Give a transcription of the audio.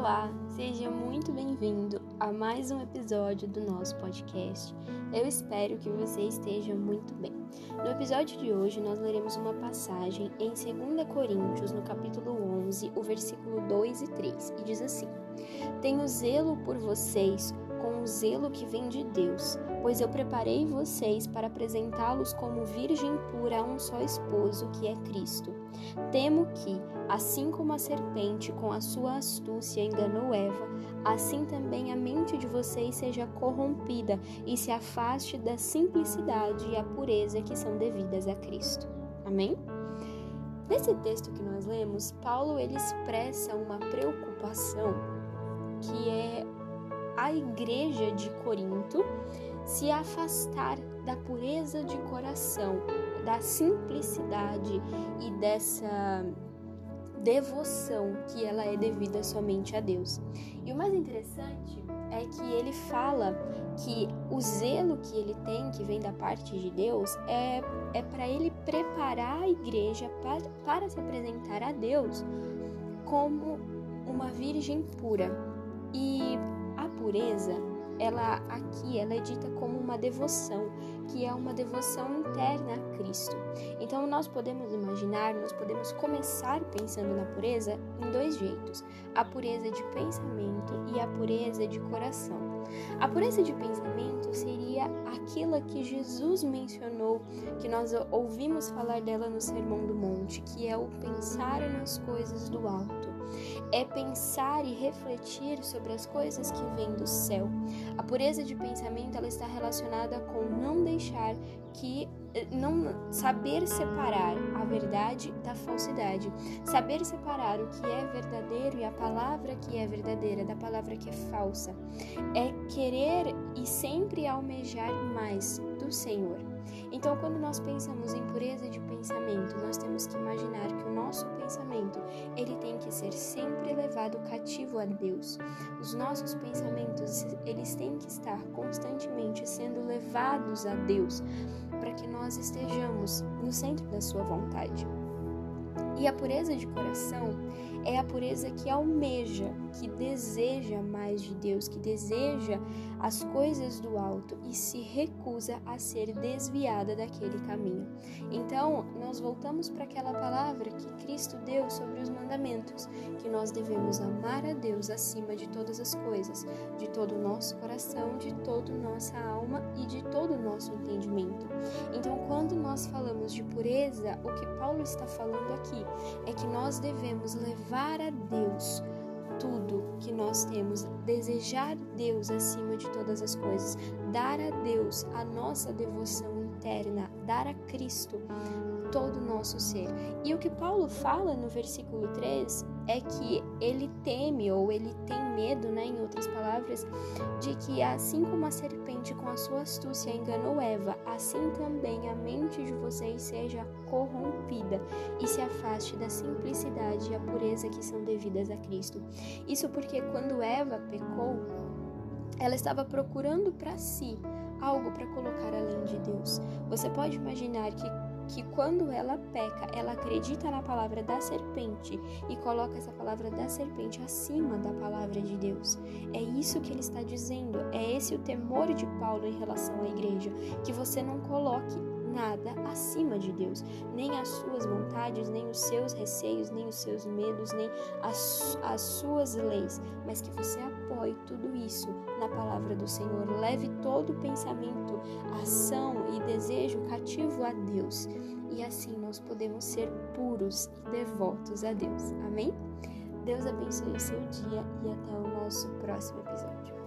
Olá, seja muito bem-vindo a mais um episódio do nosso podcast. Eu espero que você esteja muito bem. No episódio de hoje, nós leremos uma passagem em 2 Coríntios, no capítulo 11, o versículo 2 e 3, e diz assim: Tenho zelo por vocês com o zelo que vem de Deus, pois eu preparei vocês para apresentá-los como virgem pura a um só esposo, que é Cristo. Temo que, assim como a serpente com a sua astúcia enganou Eva, assim também a mente de vocês seja corrompida e se afaste da simplicidade e a pureza que são devidas a Cristo. Amém? Nesse texto que nós lemos, Paulo ele expressa uma preocupação que é a igreja de Corinto se afastar da pureza de coração, da simplicidade e dessa devoção que ela é devida somente a Deus. E o mais interessante é que ele fala que o zelo que ele tem, que vem da parte de Deus, é, é para ele preparar a igreja para, para se apresentar a Deus como uma virgem pura. E pureza ela aqui ela é dita como uma devoção, que é uma devoção interna a Cristo. Então nós podemos imaginar, nós podemos começar pensando na pureza em dois jeitos: a pureza de pensamento e a pureza de coração. A pureza de pensamento seria aquela que Jesus mencionou, que nós ouvimos falar dela no Sermão do Monte, que é o pensar nas coisas do alto é pensar e refletir sobre as coisas que vêm do céu. A pureza de pensamento ela está relacionada com não deixar que não saber separar a verdade da falsidade, saber separar o que é verdadeiro e a palavra que é verdadeira da palavra que é falsa. É querer e sempre almejar mais do Senhor. Então, quando nós pensamos em pureza de pensamento, nós temos que imaginar que o nosso pensamento, ele tem que ser sempre levado cativo a Deus. Os nossos pensamentos, eles têm que estar constantemente sendo levados a Deus, para que nós estejamos no centro da sua vontade. E a pureza de coração é a pureza que almeja, que deseja mais de Deus, que deseja as coisas do alto e se recusa a ser desviada daquele caminho. Então, nós voltamos para aquela palavra que Cristo deu sobre os mandamentos, que nós devemos amar a Deus acima de todas as coisas, de todo o nosso coração, de toda nossa alma e de todo o nosso entendimento. Então, quando nós falamos de pureza, o que Paulo está falando aqui é que nós devemos levar a Deus tudo que nós temos, desejar Deus acima de todas as coisas, dar a Deus a nossa devoção interna, dar a Cristo todo o nosso ser. E o que Paulo fala no versículo 3 é que ele teme ou ele tem medo, né, em outras palavras, de que assim como a serpente com a sua astúcia enganou Eva, assim também a mente de vocês seja corrompida e se afaste da simplicidade e a pureza que são devidas a Cristo. Isso porque quando Eva pecou, ela estava procurando para si algo para colocar além de Deus. Você pode imaginar que que quando ela peca, ela acredita na palavra da serpente e coloca essa palavra da serpente acima da palavra de Deus. É isso que ele está dizendo, é esse o temor de Paulo em relação à igreja, que você não coloque nada acima de Deus, nem as suas vontades, nem os seus receios, nem os seus medos, nem as, as suas leis, mas que você apoie tudo isso na palavra do Senhor. Leve todo pensamento, ação e desejo cativo a Deus. E assim nós podemos ser puros e devotos a Deus. Amém? Deus abençoe o seu dia e até o nosso próximo episódio.